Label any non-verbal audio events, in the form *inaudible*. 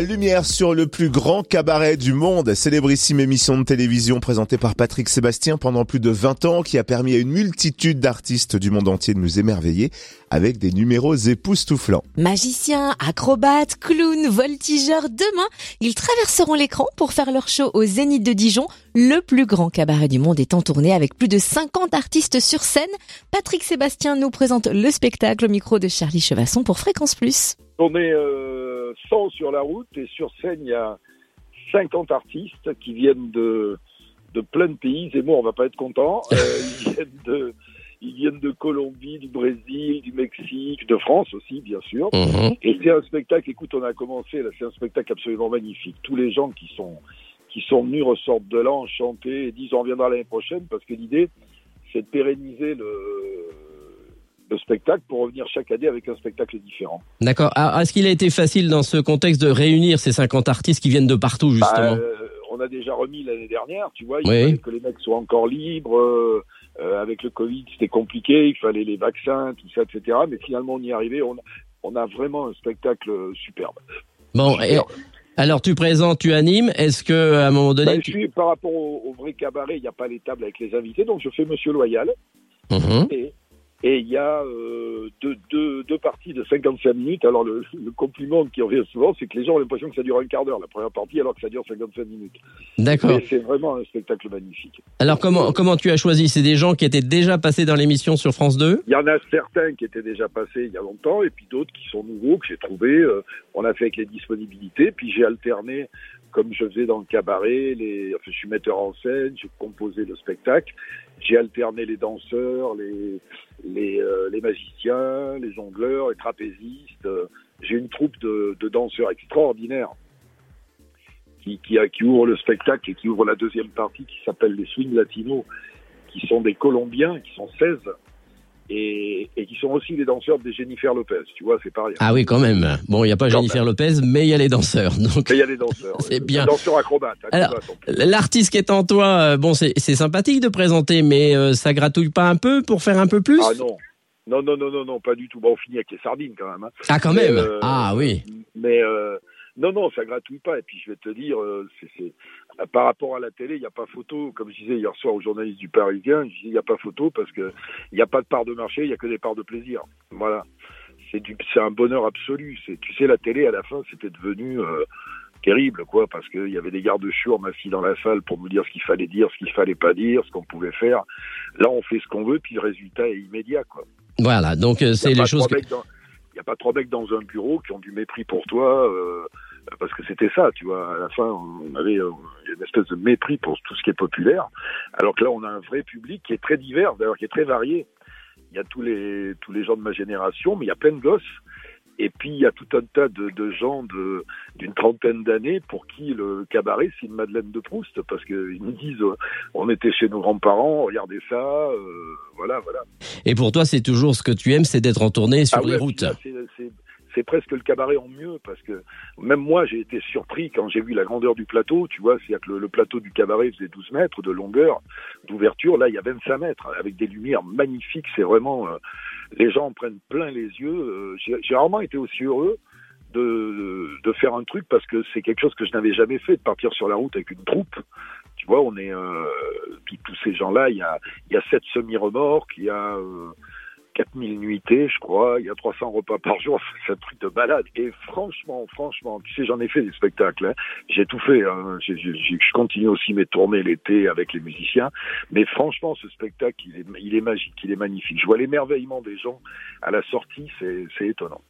Lumière sur le plus grand cabaret du monde, célébrissime émission de télévision présentée par Patrick Sébastien pendant plus de 20 ans qui a permis à une multitude d'artistes du monde entier de nous émerveiller avec des numéros époustouflants. Magiciens, acrobates, clowns, voltigeurs, demain, ils traverseront l'écran pour faire leur show au Zénith de Dijon, le plus grand cabaret du monde étant tourné avec plus de 50 artistes sur scène. Patrick Sébastien nous présente le spectacle au micro de Charlie Chevasson pour Fréquence Plus. On est euh, 100 sur la route et sur scène, il y a 50 artistes qui viennent de, de plein de pays. Zemmour, on va pas être content. *laughs* Euh, ils, viennent de, ils viennent de Colombie, du Brésil, du Mexique, de France aussi, bien sûr. Mhm. Et c'est un spectacle, écoute, on a commencé, là, c'est un spectacle absolument magnifique. Tous les gens qui sont, qui sont venus ressortent de là enchantés et disent on reviendra l'année prochaine parce que l'idée, c'est de pérenniser le, le spectacle pour revenir chaque année avec un spectacle différent. D'accord. Alors, Est-ce qu'il a été facile dans ce contexte de réunir ces 50 artistes qui viennent de partout, justement Bah, euh, on a déjà remis l'année dernière, tu vois, il Oui. fallait que les mecs soient encore libres. euh, euh, avec le Covid, c'était compliqué, il fallait les vaccins, tout ça, etc. Mais finalement, on y est arrivé. On, on a vraiment un spectacle superbe. Bon, et, alors tu présentes, tu animes. Est-ce que à un moment donné, Bah, je suis, par rapport au, au vrai cabaret, il n'y a pas les tables avec les invités, donc je fais Monsieur Loyal. Mhm. Et et il y a euh, deux, deux, deux parties de 55 minutes. Alors le, le compliment qui revient souvent, c'est que les gens ont l'impression que ça dure un quart d'heure, la première partie, alors que ça dure 55 minutes. D'accord. C'est vraiment un spectacle magnifique. Alors comment comment tu as choisi? C'est des gens qui étaient déjà passés dans l'émission sur France 2 Il y en a certains qui étaient déjà passés il y a longtemps, et puis d'autres qui sont nouveaux, que j'ai trouvés. euh, on a fait avec les disponibilités, puis j'ai alterné, comme je faisais dans le cabaret, je suis metteur en scène, j'ai composé le spectacle, j'ai alterné les danseurs, les, euh, magiciens, les jongleurs, les trapézistes. euh, j'ai une troupe de, danseurs extraordinaires qui, qui, le spectacle et qui ouvre la deuxième partie qui s'appelle les Swing Latinos, qui sont des Colombiens, qui sont 16 et, et qui sont aussi les danseurs de Jennifer Lopez. Tu vois, c'est pas rien. Ah oui, quand même. Bon, il n'y a pas Quand Jennifer Lopez, mais il y a les danseurs. *laughs* Donc Mais il y a les danseurs. C'est bien. Danseurs acrobates. Alors, acrobates, en plus. l'artiste qui est en toi, euh, bon, c'est c'est sympathique de présenter, mais euh, ça gratouille pas un peu pour faire un peu plus? Ah non. Non, non, non, non, non, pas du tout. Bon, on finit avec les sardines quand même. hein. Ah, quand Mais, même. euh, Ah oui. Mais euh, non, non, ça gratouille pas. Et puis je vais te dire, euh, c'est, c'est- euh, par rapport à la télé, il n'y a pas photo. Comme je disais hier soir aux journalistes du Parisien, je disais, il n'y a pas photo parce que il n'y a pas de part de marché, il n'y a que des parts de plaisir. Voilà. C'est un bonheur absolu. Tu sais, la télé à la fin, c'était devenu euh, terrible, quoi, parce qu'il y avait des gardes-chiours assis dans la salle pour nous dire ce qu'il fallait dire, ce qu'il fallait pas dire, ce qu'on pouvait faire. Là, on fait ce qu'on veut, puis le résultat est immédiat, quoi. Voilà, donc euh, c'est les choses que... dans- Il n'y a pas trois mecs dans un bureau qui ont du mépris pour toi, euh, parce que c'était ça, tu vois. À la fin, on avait euh, une espèce de mépris pour tout ce qui est populaire, alors que là, on a un vrai public qui est très divers, d'ailleurs, qui est très varié. Il y a tous les tous les gens de ma génération, mais il y a plein de gosses. Et puis il y a tout un tas de, de gens de d'une trentaine d'années pour qui le cabaret c'est une Madeleine de Proust parce qu'ils nous disent euh, on était chez nos grands-parents, regardez ça, euh, voilà voilà. Et pour toi, c'est toujours ce que tu aimes, c'est d'être en tournée sur Ah les ouais, routes. C'est presque le cabaret en mieux parce que même moi j'ai été surpris quand j'ai vu la grandeur du plateau. Tu vois, c'est-à-dire que le, plateau du cabaret faisait 12 mètres de longueur, d'ouverture. Là, il y a 25 mètres avec des lumières magnifiques. C'est vraiment euh, les gens en prennent plein les yeux. Euh, j'ai rarement été aussi heureux de, de faire un truc parce que c'est quelque chose que je n'avais jamais fait de partir sur la route avec une troupe. Tu vois, on est euh, tous tous ces gens-là. Il y a il y a sept semi-remorques, il y a euh, 4000 nuitées, je crois, il y a 300 repas par jour, *laughs* c'est un truc de malade. Et franchement, franchement, tu sais, j'en ai fait des spectacles, hein. j'ai tout fait, hein. Je continue aussi mes tournées l'été avec les musiciens, mais franchement, ce spectacle, il est, magique, il est magnifique. Je vois l'émerveillement des gens à la sortie, c'est étonnant.